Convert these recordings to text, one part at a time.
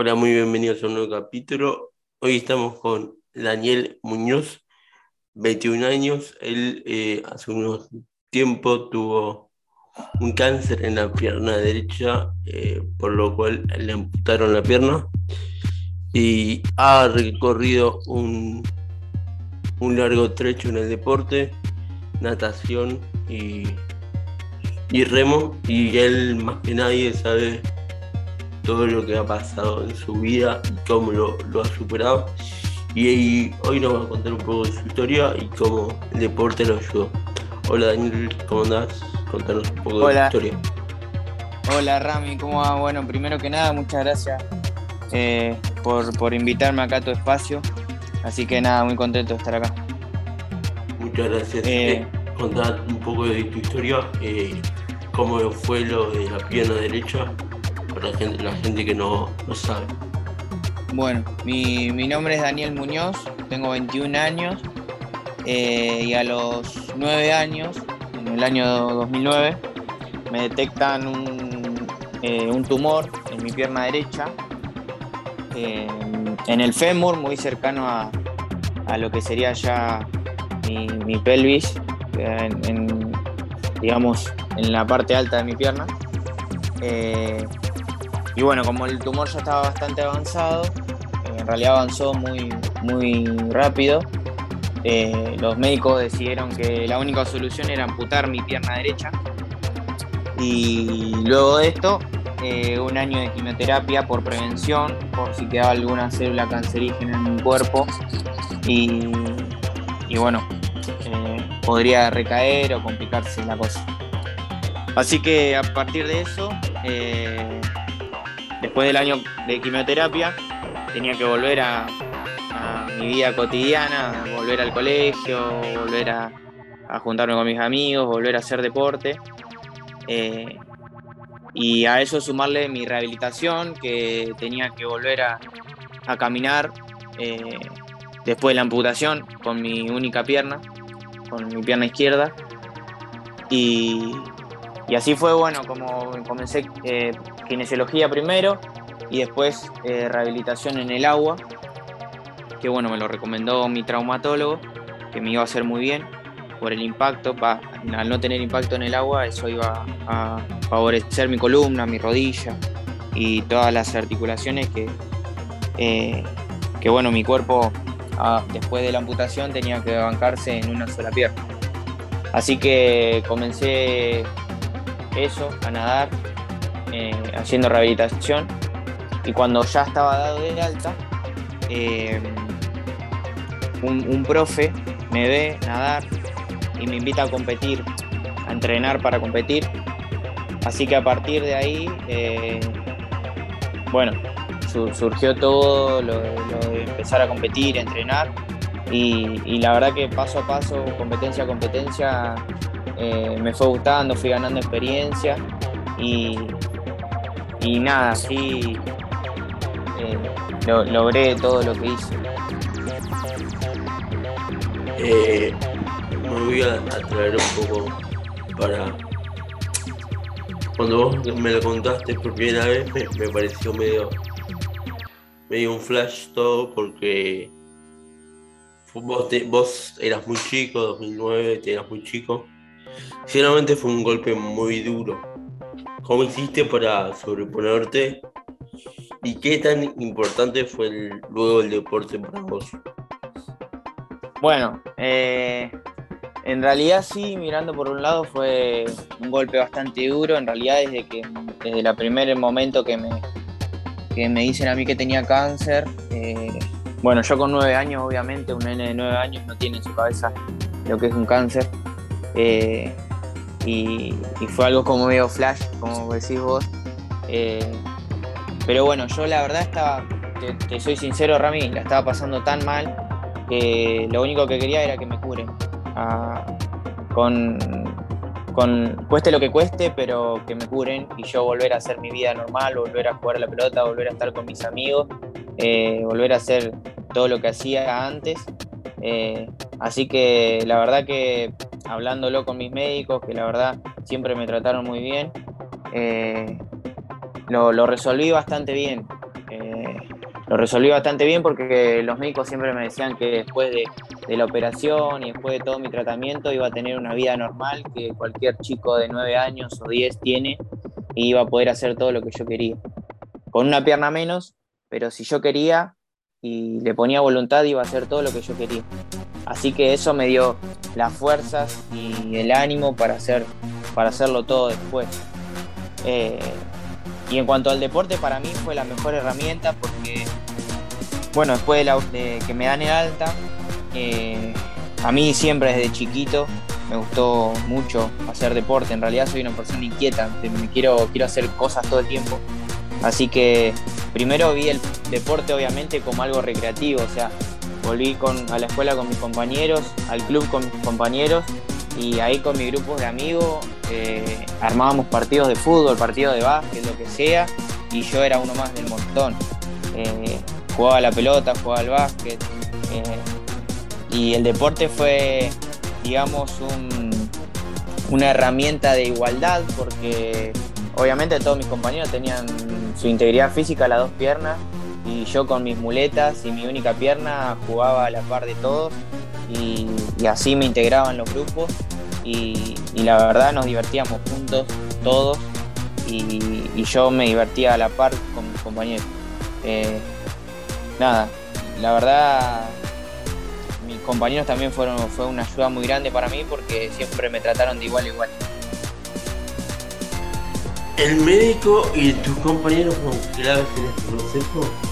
Hola, muy bienvenidos a un nuevo capítulo. Hoy estamos con Daniel Muñoz, 21 años. Él eh, hace unos tiempo tuvo un cáncer en la pierna derecha, eh, por lo cual le amputaron la pierna y ha recorrido un, un largo trecho en el deporte, natación y, y remo. Y él más que nadie sabe todo lo que ha pasado en su vida y cómo lo, ha superado. Y, hoy nos va a contar un poco de su historia y cómo el deporte lo ayudó. Hola Daniel, ¿cómo andás? Contanos un poco de tu historia. Hola Rami, ¿cómo va? Bueno, primero que nada, muchas gracias eh, por, invitarme acá a tu espacio. Así que nada, muy contento de estar acá. Muchas gracias. Eh, eh contar un poco de tu historia, eh, cómo fue lo de la pierna derecha la gente, que no, sabe. Bueno, mi, nombre es Daniel Muñoz, tengo 21 años eh, y a los 9 años, en el año 2009, me detectan un, eh, tumor en mi pierna derecha, en el fémur, muy cercano a, lo que sería ya mi, pelvis, digamos, en la parte alta de mi pierna. Y bueno, como el tumor ya estaba bastante avanzado, en realidad avanzó muy, muy rápido, eh, los médicos decidieron que la única solución era amputar mi pierna derecha. Y luego de esto, eh, un año de quimioterapia por prevención, por si quedaba alguna célula cancerígena en mi cuerpo. Y, bueno, eh, podría recaer o complicarse la cosa. Así que a partir de eso, después del año de quimioterapia, tenía que volver a, mi vida cotidiana, volver al colegio, volver a, juntarme con mis amigos, volver a hacer deporte. Eh, y a eso sumarle mi rehabilitación, que tenía que volver a, caminar eh, después de la amputación con mi única pierna, con mi pierna izquierda. Y, y así fue, bueno, como comencé eh, kinesiología primero y después eh, rehabilitación en el agua, que bueno, me lo recomendó mi traumatólogo, que me iba a hacer muy bien por el impacto, al no tener impacto en el agua, eso iba a favorecer mi columna, mi rodilla y todas las articulaciones que, eh, que bueno, mi cuerpo ah, después de la amputación tenía que bancarse en una sola pierna. Así que comencé eso, a nadar, eh, haciendo rehabilitación. Y cuando ya estaba dado de alta, eh, un, profe me ve nadar y me invita a competir, a entrenar para competir. Así que a partir de ahí, eh, bueno, surgió todo lo, de empezar a competir, a entrenar. Y, la verdad que paso a paso, competencia a competencia, me fue gustando, fui ganando experiencia y, y nada, sí eh, logré todo lo que hice. Eh, me voy a, traer un poco para... Cuando vos me lo contaste por primera vez me, pareció medio, medio un flash todo porque vos, vos eras muy chico, 2009, te eras muy chico Sinceramente fue un golpe muy duro. ¿Cómo hiciste para sobreponerte? ¿Y qué tan importante fue luego el deporte para vos? Bueno, eh, en realidad sí, mirando por un lado fue un golpe bastante duro. En realidad desde que desde el primer momento que me, que me dicen a mí que tenía cáncer, eh, bueno, yo con nueve años, obviamente, un nene de nueve años no tiene en su cabeza lo que es un cáncer. Eh, y, fue algo como medio flash, como decís vos. Eh, pero bueno, yo la verdad estaba, te, soy sincero, Rami, la estaba pasando tan mal que lo único que quería era que me curen. Ah, con, con, cueste lo que cueste, pero que me curen y yo volver a hacer mi vida normal, volver a jugar a la pelota, volver a estar con mis amigos, eh, volver a hacer todo lo que hacía antes. así que la verdad que hablándolo con mis médicos, que la verdad siempre me trataron muy bien, eh, lo, resolví bastante bien. Eh, lo resolví bastante bien porque los médicos siempre me decían que después de, de, la operación y después de todo mi tratamiento iba a tener una vida normal que cualquier chico de 9 años o 10 tiene y iba a poder hacer todo lo que yo quería. Con una pierna menos, pero si yo quería y le ponía voluntad iba a hacer todo lo que yo quería. Así que eso me dio las fuerzas y el ánimo para, hacer, para hacerlo todo después. Eh, y en cuanto al deporte, para mí fue la mejor herramienta porque, bueno, después de, que me dan el alta, eh, a mí siempre desde chiquito me gustó mucho hacer deporte. En realidad soy una persona inquieta, me quiero, quiero hacer cosas todo el tiempo. Así que primero vi el deporte obviamente como algo recreativo, o sea, volví con, a la escuela con mis compañeros, al club con mis compañeros y ahí con mi grupo de amigos eh, armábamos partidos de fútbol, partidos de básquet, lo que sea, y yo era uno más del montón. Eh, jugaba la pelota, jugaba al básquet, eh, y el deporte fue, digamos, una herramienta de igualdad, porque obviamente todos mis compañeros tenían su integridad física, las dos piernas, y yo con mis muletas y mi única pierna jugaba a la par de todos y, así me integraba en los grupos y, la verdad nos divertíamos juntos todos y, yo me divertía a la par con mis compañeros. Eh, nada, la verdad mis compañeros también fueron fue una ayuda muy grande para mí porque siempre me trataron de igual a igual. ¿El médico y tus compañeros fueron claves en este proceso?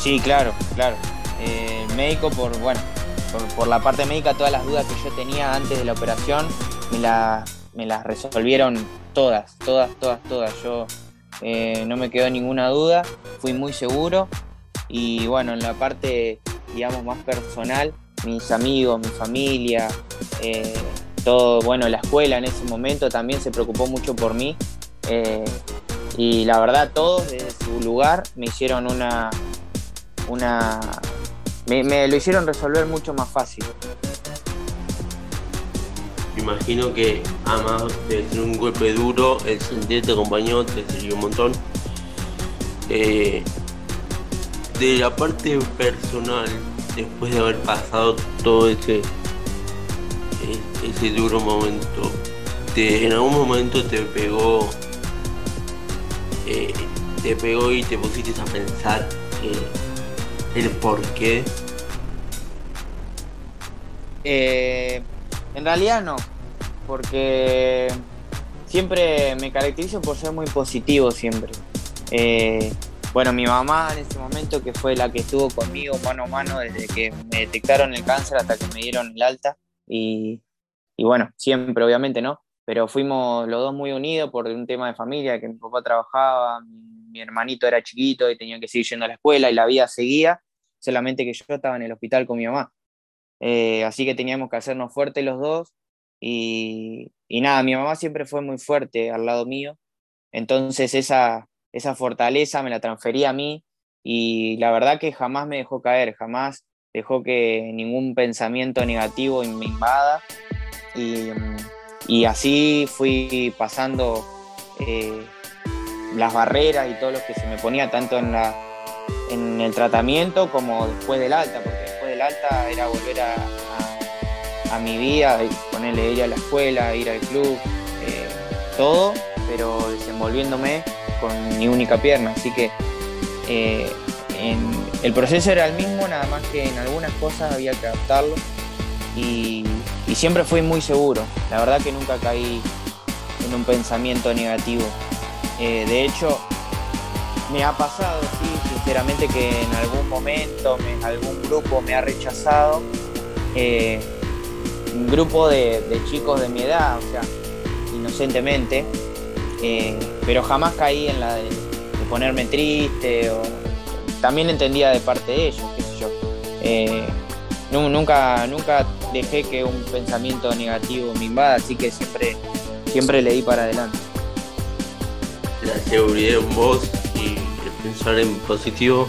Sí, claro, claro. Eh, médico, por, bueno, por, la parte médica, todas las dudas que yo tenía antes de la operación, me, me las resolvieron todas, todas, todas, todas. Yo eh, no me quedó ninguna duda, fui muy seguro y bueno, en la parte, digamos, más personal, mis amigos, mi familia, eh, todo, bueno, la escuela en ese momento también se preocupó mucho por mí. y la verdad, todos desde su lugar me hicieron una, una... Me, lo hicieron resolver mucho más fácil. Imagino que además de ser un golpe duro, el sentirte acompañado te sirvió un montón. Eh, de la parte personal, después de haber pasado todo ese, ese duro momento, en algún momento te pegó, eh, te pegó y te pusiste a pensar el por qué? Eh, en realidad no, porque siempre me caracterizo por ser muy positivo siempre. Eh, bueno, mi mamá en ese momento, que fue la que estuvo conmigo mano a mano desde que me detectaron el cáncer hasta que me dieron el alta, y, y bueno, siempre obviamente no, pero fuimos los dos muy unidos por un tema de familia, que mi papá trabajaba, mi, hermanito era chiquito y tenía que seguir yendo a la escuela y la vida seguía, solamente que yo estaba en el hospital con mi mamá. Eh, así que teníamos que hacernos fuertes los dos y, nada, mi mamá siempre fue muy fuerte al lado mío, entonces esa, esa fortaleza me la transfería a mí y la verdad que jamás me dejó caer, jamás dejó que ningún pensamiento negativo me invada y y así fui pasando eh, las barreras y todo lo que se me ponía tanto en, la, en el tratamiento como después del alta, porque después del alta era volver a, a, mi vida, ponerle ir a la escuela, ir al club, eh, todo, pero desenvolviéndome con mi única pierna. Así que eh, el proceso era el mismo, nada más que en algunas cosas había que adaptarlo y, siempre fui muy seguro. La verdad que nunca caí en un pensamiento negativo. Eh, de hecho, me ha pasado, sí, sinceramente, que en algún momento algún grupo me ha rechazado. Eh, un grupo de, chicos de mi edad, o sea, inocentemente, eh, pero jamás caí en la de, ponerme triste también entendía de parte de ellos, qué sé yo. nunca, nunca dejé que un pensamiento negativo me invada, así que siempre, siempre le di para adelante. La seguridad en vos pensar en positivo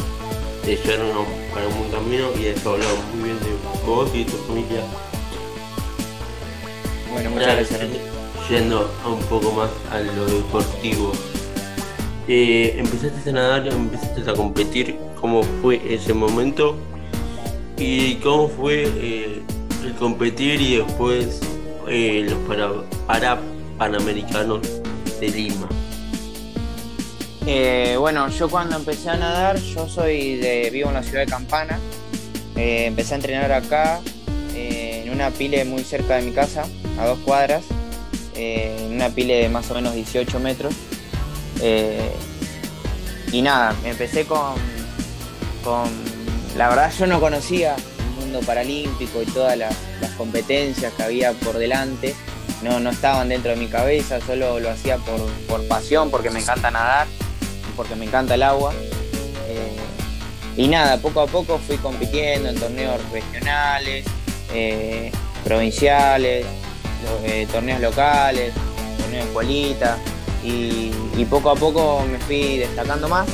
te llevaron para un buen camino y eso habla muy bien de vos y de tu familia. Bueno, muchas gracias. Yendo a un poco más a lo deportivo, eh, empezaste a nadar, empezaste a competir, ¿cómo fue ese momento? ¿Y cómo fue eh, el competir y después eh, los para, para, Panamericanos de Lima? Bueno, yo cuando empecé a nadar, yo soy de, vivo en la ciudad de Campana, empecé a entrenar acá, en una pile muy cerca de mi casa, a dos cuadras, en una pile de más o menos 18 metros. Eh, y nada, empecé con, con, La verdad yo no conocía el mundo paralímpico y todas las, competencias que había por delante. No, no estaban dentro de mi cabeza, solo lo hacía por, pasión, porque me encanta nadar, porque me encanta el agua. Eh, y nada, poco a poco fui compitiendo en torneos regionales, eh, provinciales, torneos locales, torneos de escuelita y, poco a poco me fui destacando más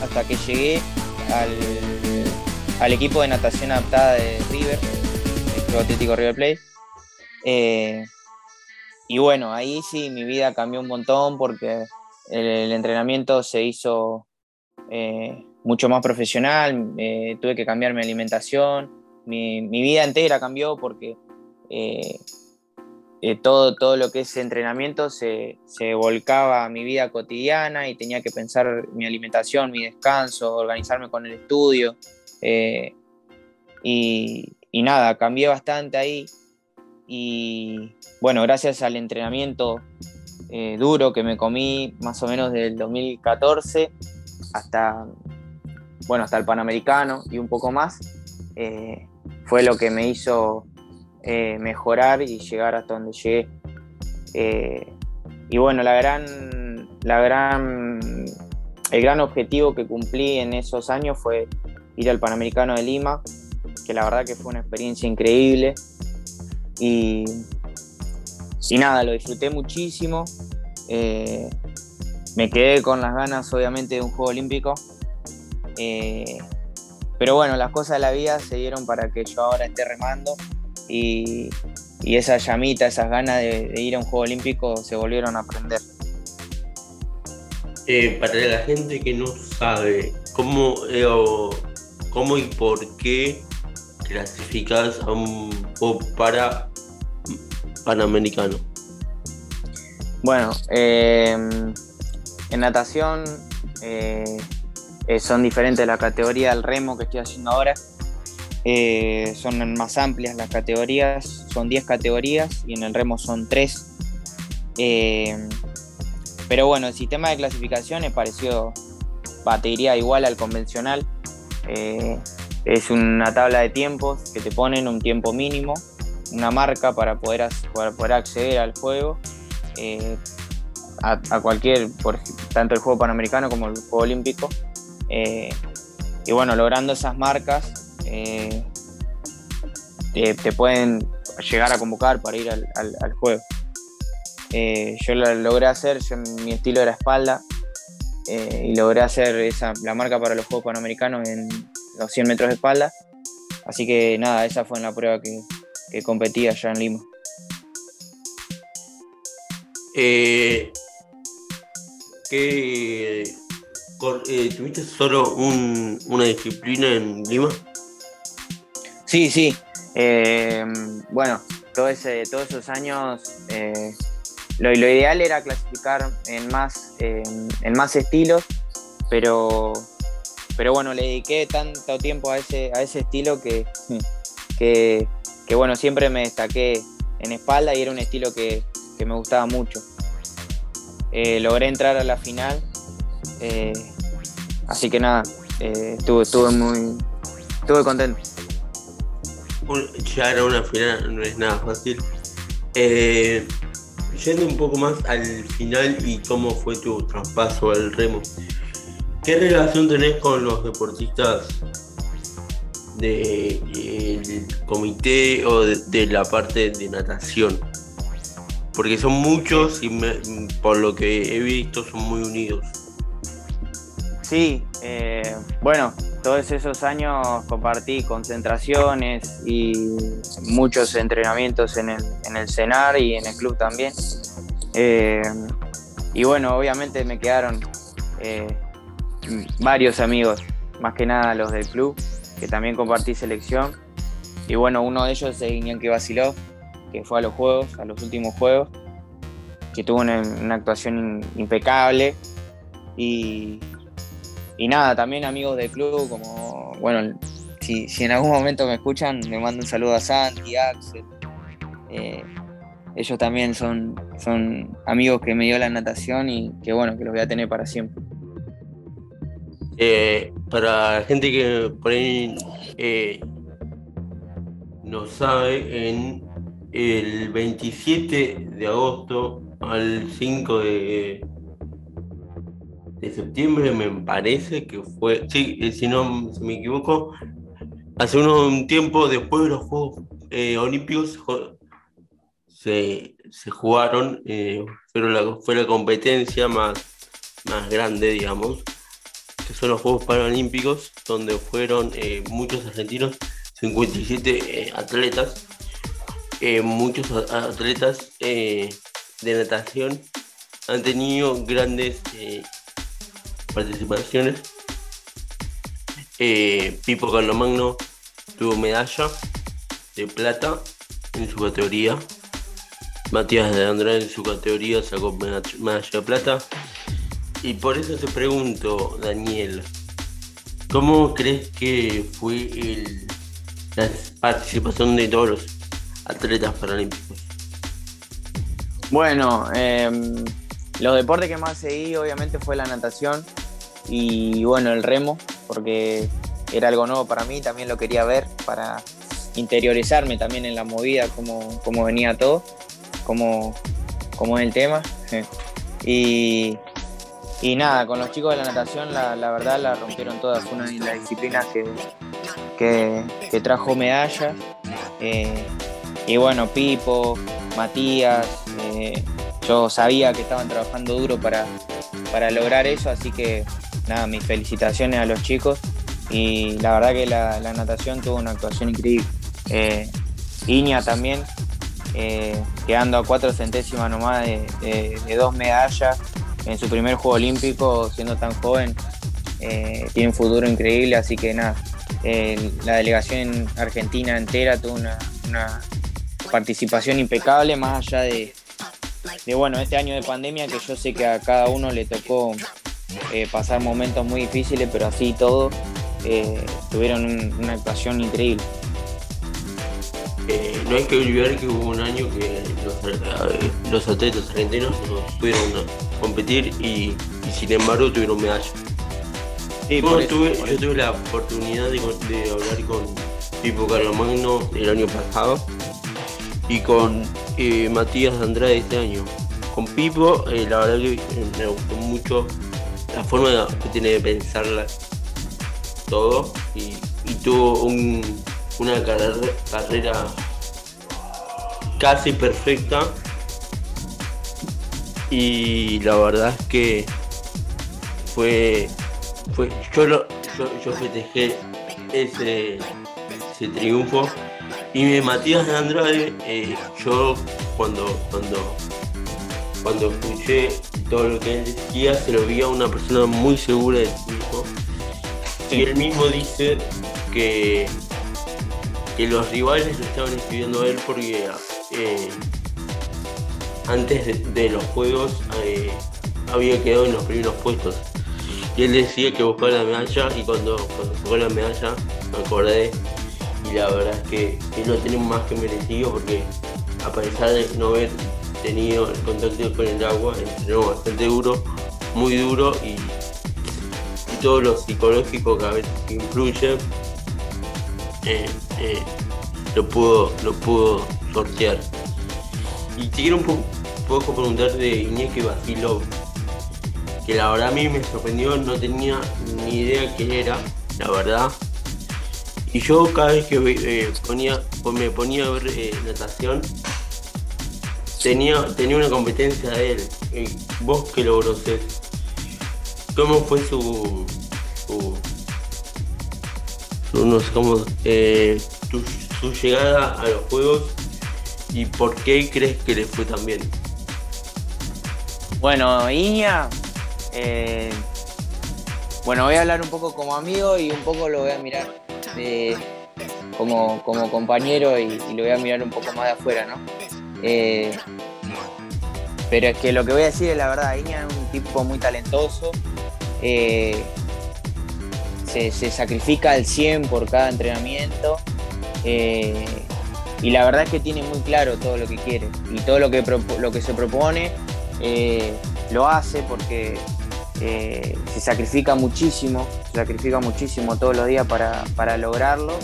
hasta que llegué al, equipo de natación adaptada de River, el Club Atlético River Plate. Eh, y bueno, ahí sí mi vida cambió un montón porque el, entrenamiento se hizo eh, mucho más profesional, eh, tuve que cambiar mi alimentación, mi, vida entera cambió porque eh, todo, todo lo que es entrenamiento se, volcaba a mi vida cotidiana y tenía que pensar mi alimentación, mi descanso, organizarme con el estudio. Eh, y, nada, cambié bastante ahí. Y bueno, gracias al entrenamiento eh, duro que me comí más o menos del 2014 hasta, bueno, hasta el Panamericano y un poco más, fue lo que me hizo eh, mejorar y llegar hasta donde llegué. Eh, y bueno, la gran, la gran, el gran objetivo que cumplí en esos años fue ir al Panamericano de Lima, que la verdad que fue una experiencia increíble. Y, y nada, lo disfruté muchísimo. Eh, me quedé con las ganas, obviamente, de un Juego Olímpico. pero bueno, las cosas de la vida se dieron para que yo ahora esté remando y, esa llamita, esas ganas de, ir a un Juego Olímpico se volvieron a prender. Eh, para la gente que no sabe, ¿cómo, eh, ¿cómo y por qué clasificas a un para panamericano? Bueno, eh, en natación son diferentes la categoría del remo que estoy haciendo ahora eh, son más amplias las categorías, son 10 categorías y en el remo son 3. Eh, pero bueno, el sistema de clasificación es parecido, batería igual al convencional. Eh, es una tabla de tiempos que te ponen un tiempo mínimo, una marca para poder, poder acceder al juego. A, cualquier, tanto el juego panamericano como el juego olímpico. y bueno, logrando esas marcas eh, te, pueden llegar a convocar para ir al, juego. Eh, yo lo logré hacer, mi estilo era espalda eh, y logré hacer esa, la marca para los Juegos Panamericanos en los 100 metros de espalda. Así que nada, esa fue en la prueba que, que competí allá en Lima. ¿Tuviste solo una disciplina en Lima? Sí, sí. Eh, bueno, todo ese, todos esos años eh, lo, ideal era clasificar en más, en más estilos, pero, pero bueno, le dediqué tanto tiempo a ese, a ese estilo que, que, bueno, siempre me destaqué en espalda y era un estilo que, me gustaba mucho. Eh, logré entrar a la final, así que nada, estuve, estuve muy estuve contento llegar a una final no es nada fácil. Eh, yendo un poco más al final y cómo fue tu traspaso al remo, ¿qué relación tenés con los deportistas del comité o de, la parte de natación? Porque son muchos y por lo que he visto son muy unidos. Sí, eh, bueno, todos esos años compartí concentraciones y muchos entrenamientos en el, en CENAR y en el club también. Eh, y bueno, obviamente me quedaron eh, varios amigos, más que nada los del club, que también compartí selección. Y bueno, uno de ellos es Iñaki Basilov, que fue a los juegos, a los últimos juegos, que tuvo una, actuación impecable. Y, nada, también amigos del club, como, bueno, si, en algún momento me escuchan, me mando un saludo a Santi, Axel. Eh, ellos también son, son amigos que me dio la natación y que bueno, que los voy a tener para siempre. Eh, para gente que por ahí eh, no sabe, en el 27 de agosto al 5 de, de septiembre, me parece que fue, sí, eh, si no me equivoco, hace un tiempo después de los Juegos Olímpicos se, jugaron, pero fue la competencia más, más grande, digamos que son los Juegos Paralímpicos, donde fueron eh, muchos argentinos, 57 eh, atletas, eh, muchos atletas de natación han tenido grandes participaciones. Pipo Carlomagno tuvo medalla de plata en su categoría. Matías de Andrade en su categoría sacó medalla de plata. Y por eso te pregunto, Daniel, ¿cómo crees que fue la participación de todos los atletas paralímpicos? Bueno, em, los deportes que más seguí obviamente fue la natación y bueno, el remo, porque era algo nuevo para mí, también lo quería ver para interiorizarme también en la movida, cómo, cómo venía todo, cómo, cómo es el tema. Y, y nada, con los chicos de la natación la, verdad la rompieron todas, una de las disciplinas que, que, trajo medallas. Eh, y bueno, Pipo, Matías, eh, yo sabía que estaban trabajando duro para, para lograr eso, así que nada, mis felicitaciones a los chicos. Y la verdad que la, natación tuvo una actuación increíble. Eh, Iña también, quedando a cuatro centésimas nomás de dos medallas en su primer juego olímpico, siendo tan joven, eh, tiene un futuro increíble, así que nada, la delegación argentina entera tuvo una, participación impecable, más allá de, bueno, este año de pandemia, que yo sé que a cada uno le tocó eh, pasar momentos muy difíciles, pero así todo, eh, tuvieron una actuación increíble. no hay que olvidar que hubo un año que los, atletas argentinos no pudieron competir y, sin embargo tuvieron medalla. yo tuve la oportunidad de, hablar con Pipo Carlomagno el año pasado y con eh, Matías Andrade este año. Con Pipo, eh, la verdad que me gustó mucho la forma que tiene de pensar todo y, tuvo una carrera casi perfecta y la verdad es que fue, fue yo, lo, yo, festejé ese, ese triunfo. Y Matías de Andrade eh, yo cuando cuando cuando escuché todo lo que él decía se lo vi a una persona muy segura de sí y él mismo dice que que los rivales lo estaban escribiendo a él porque eh, antes de, los juegos eh, había quedado en los primeros puestos. Y él decía que buscaba la medalla y cuando, cuando la medalla me acordé y la verdad es que, que lo tenemos más que merecido porque a pesar de no haber tenido el contacto con el agua, entrenó bastante duro, muy duro y, todo lo psicológico que a veces influye eh, eh, lo pudo lo pudo sortear. Y te quiero un poco preguntar de Iñaki Basilov, que la verdad a mí me sorprendió, no tenía ni idea qué era, la verdad. Y yo cada vez que eh, ponía, me ponía a ver eh, natación, tenía, tenía una competencia de él. Eh, vos que logró ser, ¿cómo fue su, su, no sé cómo, su llegada a los juegos y por qué crees que le fue tan bien? Bueno, Iña, eh, bueno, voy a hablar un poco como amigo y un poco lo voy a mirar como, como, compañero y, lo voy a mirar un poco más de afuera, ¿no? Eh, pero es que lo que voy a decir es la verdad, Iña es un tipo muy talentoso, eh, se, sacrifica al 100 por cada entrenamiento y la verdad es que tiene muy claro todo lo que quiere. Y todo lo que, lo que se propone eh, lo hace porque eh, se sacrifica muchísimo, se sacrifica muchísimo todos los días para, lograrlo.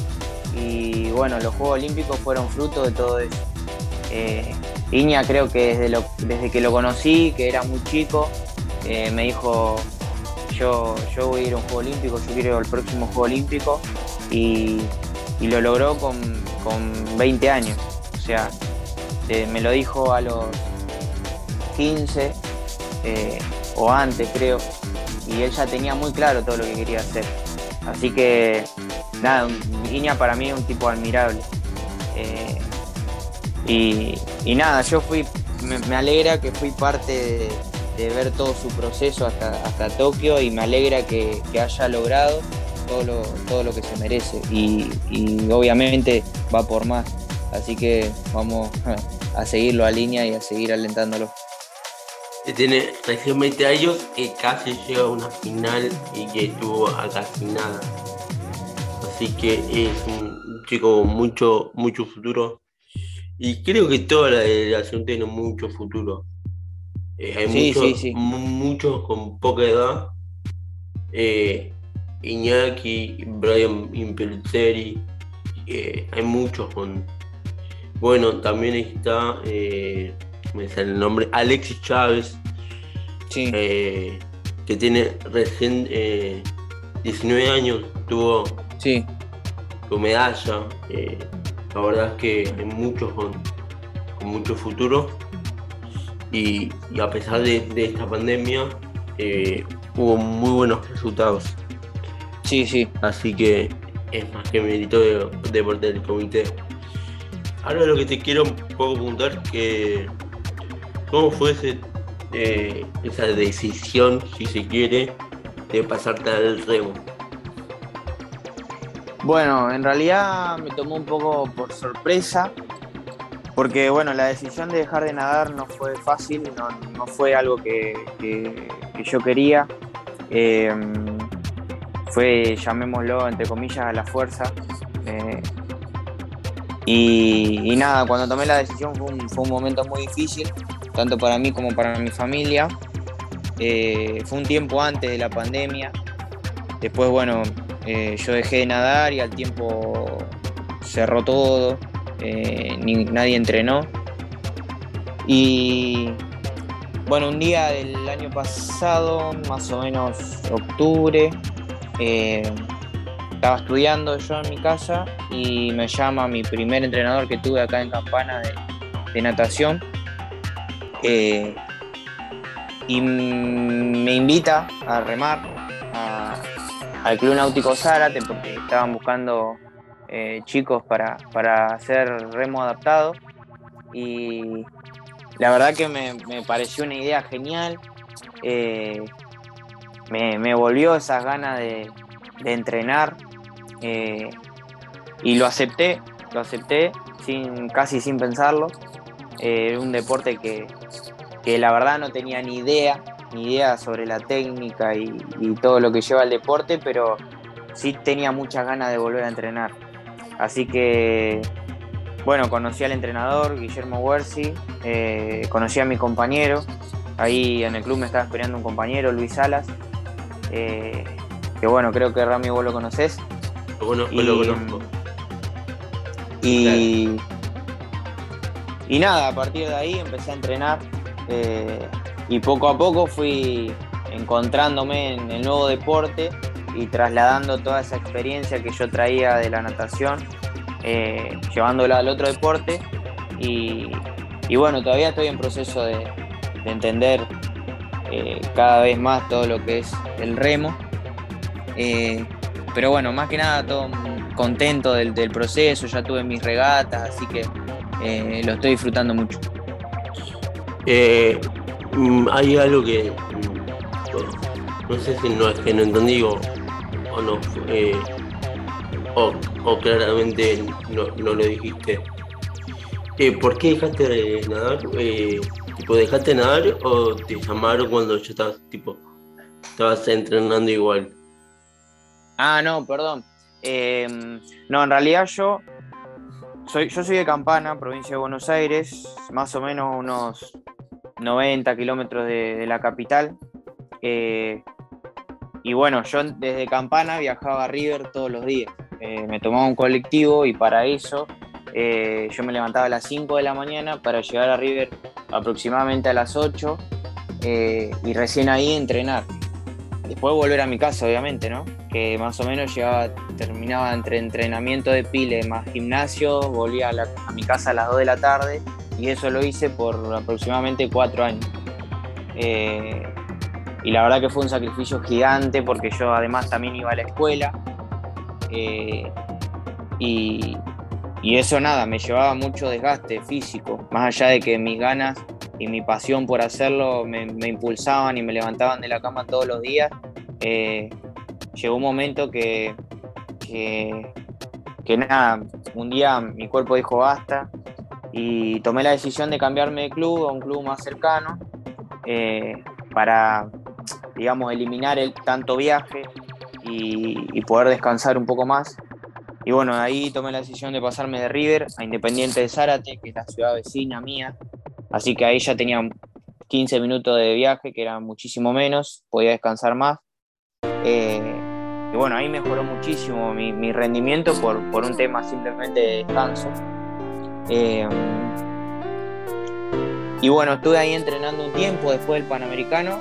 Y bueno, los Juegos Olímpicos fueron fruto de todo eso. Eh, Iña creo que desde, desde que lo conocí, que era muy chico, me dijo, yo, yo voy a ir a un Juego Olímpico, yo quiero ir al próximo Juego Olímpico y, lo logró con, con 20 años. O sea, me lo dijo a los 15 eh, o antes creo, y él ya tenía muy claro todo lo que quería hacer. Así que nada, Iña para mí es un tipo admirable. Eh, y, nada, yo fui, me, alegra que fui parte de, ver todo su proceso hasta, hasta Tokio y me alegra que, haya logrado todo lo, todo lo que se merece y, y obviamente va por más. Así que vamos a seguirlo a línea y a seguir alentándolo que tiene recién 20 años y casi llega a una final y que estuvo a casi nada. Así que es un chico con mucho, mucho futuro. Y creo que toda la delegación tiene mucho futuro. Eh, hay muchos, muchos con poca edad. Eh, Iñaki, Brian Impelzeri, eh, hay muchos con... Bueno, también está me sale el nombre, Alexis Chávez, eh, que tiene recién 19 eh, años, tuvo sí. su medalla. Eh, la verdad es que hay muchos con, mucho futuro. Y, a pesar de, esta pandemia, hubo muy buenos resultados. Sí, sí. Así que es más que mérito de, de parte del comité. Ahora lo que te quiero un poco preguntar que ¿Cómo fue eh, esa decisión, si se quiere, de pasarte al remo? Bueno, en realidad me tomó un poco por sorpresa, porque bueno, la decisión de dejar de nadar no fue fácil, no, fue algo que, yo quería. Eh, fue, llamémoslo, entre comillas, a la fuerza. Eh, y, nada, cuando tomé la decisión fue un momento muy difícil, tanto para mí como para mi familia. Eh, fue un tiempo antes de la pandemia. Después, bueno, eh, yo dejé de nadar y al tiempo cerró todo, eh, nadie entrenó. Y bueno, un día del año pasado, más o menos octubre, estaba estudiando yo en mi casa y me llama mi primer entrenador que tuve acá en Campana de natación eh, y me invita a remar al Club Náutico Zárate porque estaban buscando eh, chicos para, hacer remo adaptado y la verdad que me, pareció una idea genial. Eh, me, volvió esas ganas de, entrenar y lo acepté, lo acepté sin, casi sin pensarlo. Era un deporte que, que la verdad no tenía ni idea, ni idea sobre la técnica y, todo lo que lleva el deporte, pero sí tenía muchas ganas de volver a entrenar. Así que, bueno, conocí al entrenador, Guillermo Huerzi, eh, conocí a mi compañero, ahí en el club me estaba esperando un compañero, Luis Salas, eh, que bueno, creo que Rami vos lo conocés. Lo conozco, y, lo conozco. Y, y nada, a partir de ahí empecé a entrenar eh, y poco a poco fui encontrándome en el nuevo deporte y trasladando toda esa experiencia que yo traía de la natación, eh, llevándola al otro deporte. Y, bueno, todavía estoy en proceso de, entender eh, cada vez más todo lo que es el remo. pero bueno, más que nada todo contento del, del, proceso, ya tuve mis regatas, así que lo estoy disfrutando mucho. Eh, mm, hay algo que mm, no sé si no es que no entendí o, no, eh, o, claramente no, lo dijiste. Eh, ¿Por qué dejaste de nadar? Tipo, ¿Dejaste de nadar o te llamaron cuando ya estabas, tipo, estabas entrenando igual? Ah, no, perdón. Em, no, en realidad yo soy, yo soy de Campana, provincia de Buenos Aires, más o menos unos 90 kilómetros de, la capital. Eh, y bueno, yo desde Campana viajaba a River todos los días. Eh, me tomaba un colectivo y para eso eh, yo me levantaba a las 5 de la mañana para llegar a River aproximadamente a las 8 y recién ahí entrenar. Después volver a mi casa, obviamente, ¿no? Que más o menos llegaba, terminaba entre entrenamiento de pile más gimnasio, volvía a, mi casa a las 2 de la tarde y eso lo hice por aproximadamente cuatro años. Eh, y la verdad que fue un sacrificio gigante porque yo además también iba a la escuela eh, y, y, eso nada, me llevaba mucho desgaste físico, más allá de que mis ganas y mi pasión por hacerlo me, impulsaban y me levantaban de la cama todos los días, eh, llegó un momento que, que, nada, un día mi cuerpo dijo basta y tomé la decisión de cambiarme de club a un club más cercano eh, para, digamos, eliminar el tanto viaje y, y, poder descansar un poco más. Y bueno, ahí tomé la decisión de pasarme de River a Independiente de Zárate, que es la ciudad vecina mía, Así que ahí ya tenía 15 minutos de viaje, que era muchísimo menos, podía descansar más. Eh, y bueno, ahí mejoró muchísimo mi, rendimiento por, un tema simplemente de descanso. Eh, y bueno, estuve ahí entrenando un tiempo después del Panamericano.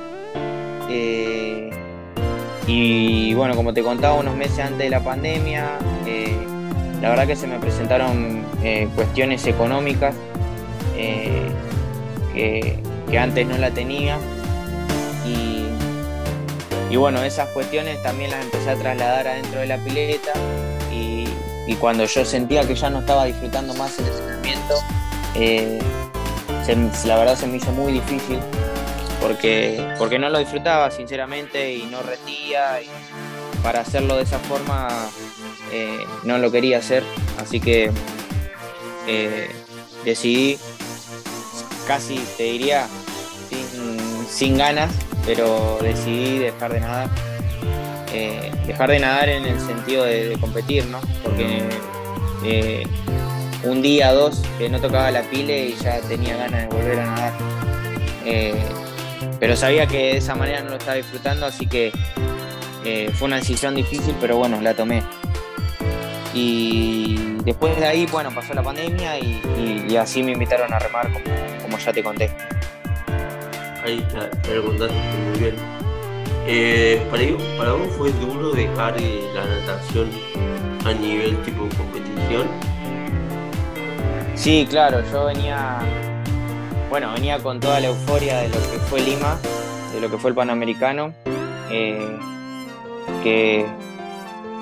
Eh, y bueno, como te contaba, unos meses antes de la pandemia, la verdad que se me presentaron cuestiones económicas que, antes no la tenía. Y, bueno, esas cuestiones también las empecé a trasladar adentro de la pileta y, cuando yo sentía que ya no estaba disfrutando más el entrenamiento, eh, la verdad se me hizo muy difícil porque, porque no lo disfrutaba sinceramente y no retía y para hacerlo de esa forma eh, no lo quería hacer, así que eh, decidí casi te diría sin, ganas, pero decidí dejar de nadar. Eh, dejar de nadar en el sentido de, competir, ¿no? Porque un día, dos, que no tocaba la pile y ya tenía ganas de volver a nadar. Pero sabía que de esa manera no lo estaba disfrutando, así que fue una decisión difícil, pero bueno, la tomé. Y después de ahí, bueno, pasó la pandemia y, así me invitaron a remar como, ya te conté. Ahí está, te contaste muy bien. Eh, para, vos fue duro dejar eh, la natación a nivel tipo competición? Sí, claro, yo venía, bueno, venía con toda la euforia de lo que fue Lima, de lo que fue el Panamericano, eh, que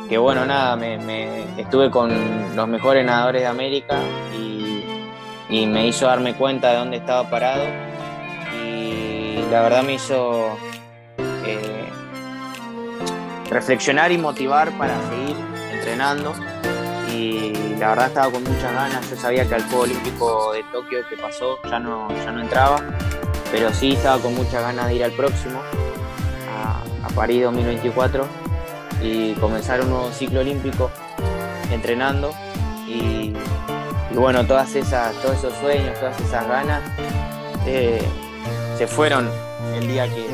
que bueno, nada, me, estuve con los mejores nadadores de América y, me hizo darme cuenta de dónde estaba parado y la verdad me hizo eh, reflexionar y motivar para seguir entrenando y la verdad estaba con muchas ganas, yo sabía que al Juego Olímpico de Tokio que pasó ya no, ya no entraba, pero sí estaba con muchas ganas de ir al próximo, a, París 2024 y comenzar un nuevo ciclo olímpico entrenando y, bueno, todas esas, todos esos sueños, todas esas ganas eh, se fueron el día que,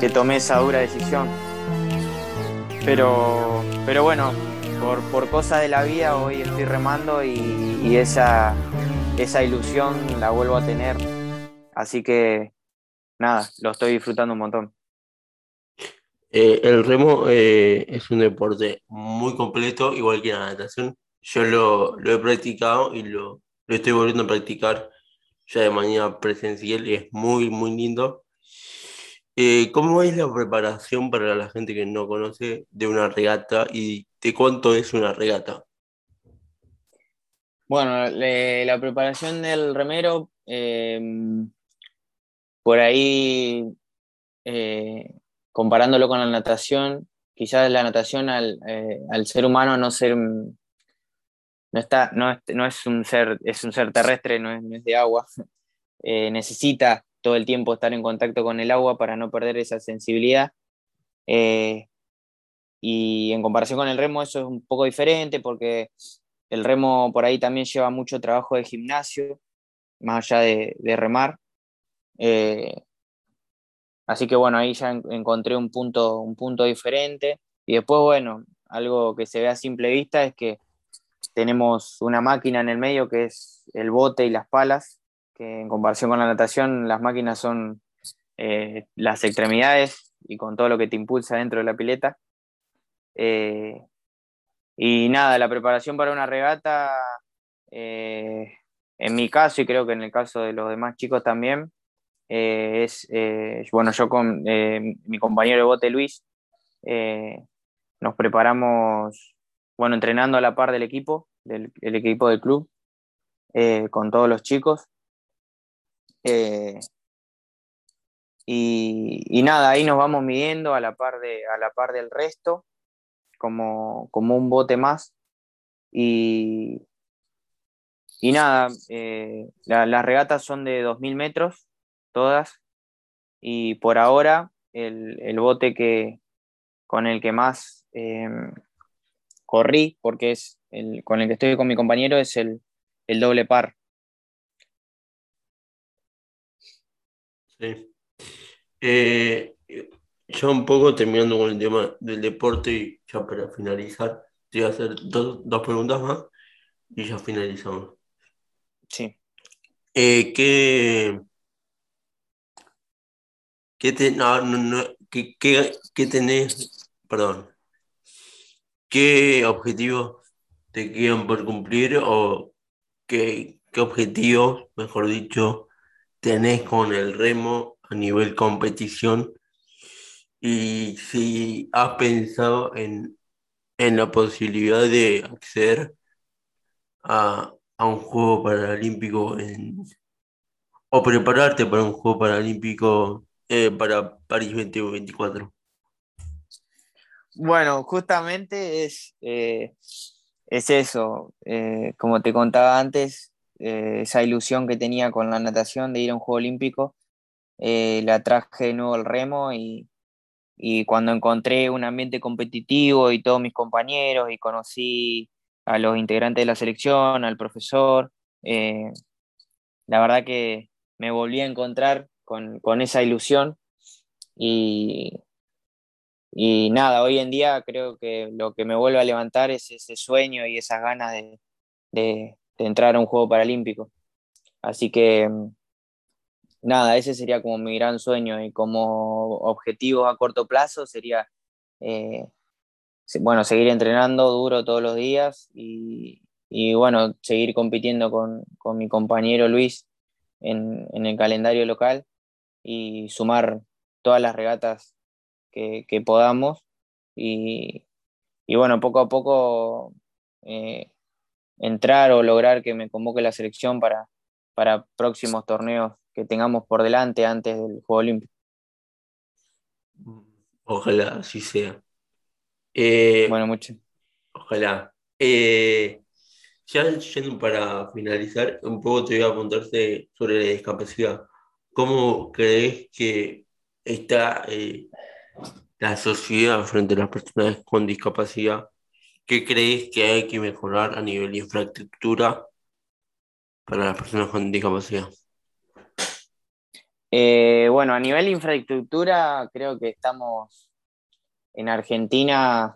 que, tomé esa dura decisión. Pero, pero bueno, por, por cosas de la vida hoy estoy remando y, esa, esa ilusión la vuelvo a tener. Así que nada, lo estoy disfrutando un montón. Eh, el remo eh, es un deporte muy completo, igual que la natación. Yo lo, he practicado y lo, estoy volviendo a practicar ya de manera presencial y es muy, muy lindo. Eh, ¿Cómo es la preparación para la gente que no conoce de una regata y de cuánto es una regata? Bueno, la preparación del remero por ahí, eh, comparándolo con la natación, quizás la natación al, eh, ser humano no es, un ser es un ser terrestre no es, de agua necesita todo el tiempo estar en contacto con el agua para no perder esa sensibilidad y en comparación con el remo eso es un poco diferente porque el remo por ahí también lleva mucho trabajo de gimnasio, más allá de, remar. Eh, así que bueno, ahí ya encontré un punto, un punto diferente. Y después, bueno, algo que se ve a simple vista es que tenemos una máquina en el medio que es el bote y las palas, que en comparación con la natación, las máquinas son eh, las extremidades y con todo lo que te impulsa dentro de la pileta. Eh, y nada, la preparación para una regata, eh, en mi caso y creo que en el caso de los demás chicos también, eh, es, bueno, yo con mi compañero de bote Luis, nos preparamos, bueno, entrenando a la par del equipo, del equipo del club, con todos los chicos. Y, y, nada, ahí nos vamos midiendo a la par, de, a la par del resto como, un bote más. Y, y nada, eh, las regatas son de 2.000 metros, todas. Y por ahora, el, bote que, con el que más em, corrí, porque es el, con el que estoy con mi compañero, es el, doble par. Sí. Eh, ya un poco terminando con el tema del deporte y ya para finalizar, te voy a hacer dos, preguntas más y ya finalizamos. Sí. Eh, ¿qué, qué, no, no, ¿qué, qué, tenés, perdón, qué objetivos te quedan por cumplir o qué, qué objetivos, mejor dicho, tenés con el remo a nivel competición y si has pensado en, la posibilidad de acceder a, un juego paralímpico o prepararte para un juego paralímpico eh, para París 2024. Bueno, justamente es, eh, es eso, eh, como te contaba antes, esa ilusión que tenía con la natación de ir a un juego olímpico, la traje de nuevo al remo y, y cuando encontré un ambiente competitivo y todos mis compañeros y conocí a los integrantes de la selección, al profesor, eh, la verdad que me volví a encontrar con, esa ilusión y, y nada, hoy en día creo que lo que me vuelve a levantar es ese sueño y esas ganas de, de entrar a un juego paralímpico. Así que nada, ese sería como mi gran sueño y como objetivo a corto plazo sería, eh, bueno, seguir entrenando duro todos los días y, bueno, seguir compitiendo con, mi compañero Luis en, el calendario local y sumar todas las regatas que, podamos y, bueno, poco a poco eh, entrar o lograr que me convoque la selección para, para próximos torneos que tengamos por delante antes del Juego Olímpico. Ojalá así sea. Eh, bueno, mucho. Ojalá. Eh, ya yendo para finalizar, un poco te voy a preguntarte sobre la discapacidad. ¿Cómo crees que está eh, la sociedad frente a las personas con discapacidad? ¿Qué crees que hay que mejorar a nivel de infraestructura para las personas con discapacidad? Eh, bueno, a nivel de infraestructura, creo que estamos en Argentina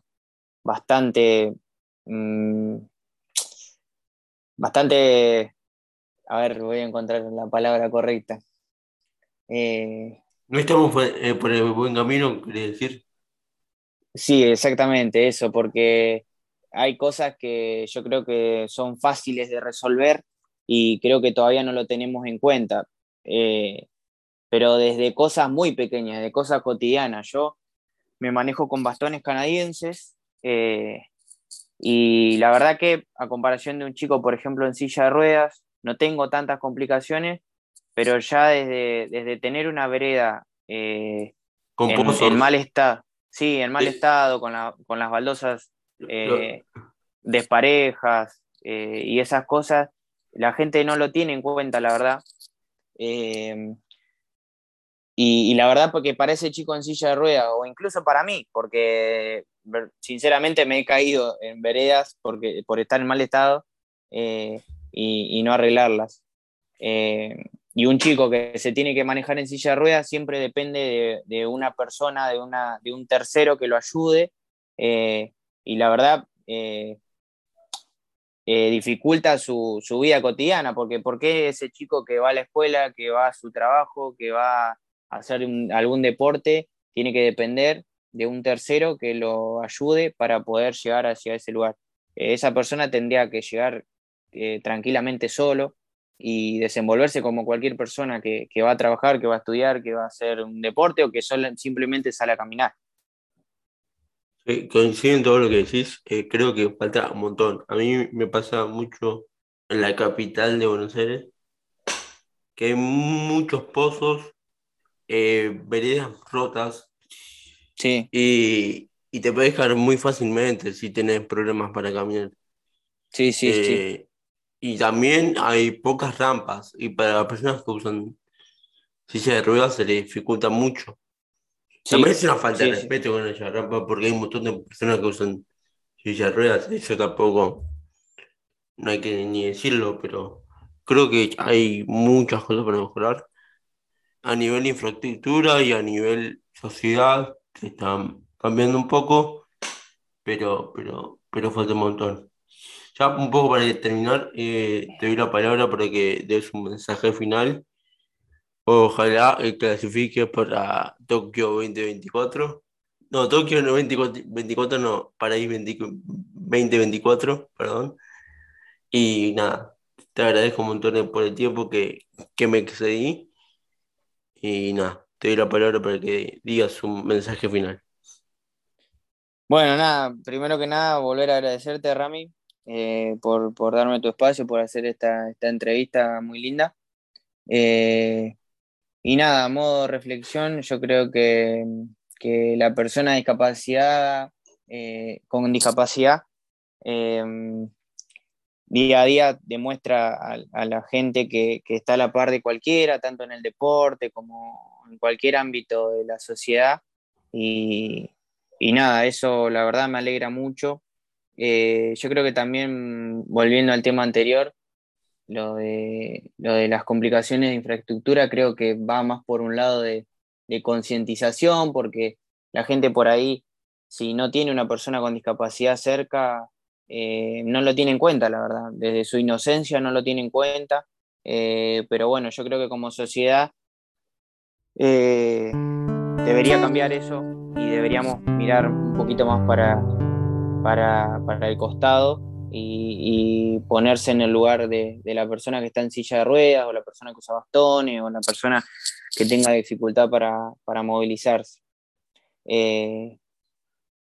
bastante, mm, bastante, a ver, voy a encontrar la palabra correcta. Eh, no estamos eh, por el buen camino, quiere decir. Sí, exactamente eso, porque hay cosas que yo creo que son fáciles de resolver y creo que todavía no lo tenemos en cuenta pero desde cosas muy pequeñas, de cosas cotidianas. Yo me manejo con bastones canadienses eh, y la verdad que a comparación de un chico, por ejemplo, en silla de ruedas, no tengo tantas complicaciones, pero ya desde, desde tener una vereda eh, Con en, en mal estado, sí, en mal Sí. estado, con, la- con las baldosas eh, desparejas eh, y esas cosas, la gente no lo tiene en cuenta, la verdad. Y, la verdad, porque para ese chico en silla de ruedas, o incluso para mí, porque sinceramente me he caído en veredas porque, por estar en mal estado eh, y, no arreglarlas. Eh, y un chico que se tiene que manejar en silla de ruedas siempre depende de, una persona, de, una, de un tercero que lo ayude. eh, y la verdad, dificulta su, su vida cotidiana, porque ¿por qué ese chico que va a la escuela, que va a su trabajo, que va hacer algún deporte, tiene que depender de un tercero que lo ayude para poder llegar hacia ese lugar? Eh, esa persona tendría que llegar eh, tranquilamente solo y desenvolverse como cualquier persona que, que va a trabajar, que va a estudiar, que va a hacer un deporte o que solo, simplemente sale a caminar. Sí, coincido en todo lo que decís, eh, creo que falta un montón. A mí me pasa mucho en la capital de Buenos Aires, que hay muchos pozos, eh, veredas rotas Sí, y, y te puedes caer muy fácilmente si tienes problemas para caminar. sí, sí, sí. Eh, y también hay pocas rampas y para las personas que usan silla de ruedas se les dificulta mucho. Sí, También es una falta de sí. respeto con esa rampa porque hay un montón de personas que usan silla de ruedas, eso tampoco, no hay que ni decirlo, pero creo que hay muchas cosas para mejorar a nivel infraestructura y a nivel sociedad, que están cambiando un poco, pero, pero, pero falta un montón. Ya un poco para terminar, eh, te doy la palabra para que des un mensaje final. Ojalá eh, clasifique para Tokio 2024. No, Tokio no 24, 24 no, París 20 2024, perdón. Y nada, te agradezco un montón por el tiempo que, que me excedí. Y nada, te doy la palabra para que digas un mensaje final. Bueno, nada, primero que nada, volver a agradecerte, Rami, eh, por, por darme tu espacio, por hacer esta, esta entrevista muy linda. Eh, y nada, a modo reflexión, yo creo que, que la persona discapacidad, eh, con discapacidad día a día demuestra a, la gente que, está a la par de cualquiera, tanto en el deporte como en cualquier ámbito de la sociedad. Y, nada, eso la verdad me alegra mucho. Eh, yo creo que también, volviendo al tema anterior, lo de, las complicaciones de infraestructura creo que va más por un lado de concientización, porque la gente por ahí, si no tiene una persona con discapacidad cerca, eh, no lo tiene en cuenta, la verdad. Desde su inocencia no lo tiene en cuenta. Eh, pero bueno, yo creo que como sociedad eh, debería cambiar eso y deberíamos mirar un poquito más para, para, para el costado y, ponerse en el lugar de, de, la persona que está en silla de ruedas o la persona que usa bastones o la persona que tenga dificultad para, para movilizarse.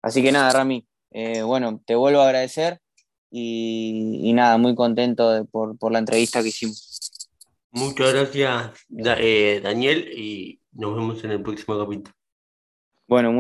Así que nada, Rami, eh, bueno, te vuelvo a agradecer y, y nada, muy contento de, por, por, la entrevista que hicimos. Muchas gracias, eh, Daniel, y nos vemos en el próximo capítulo. Bueno,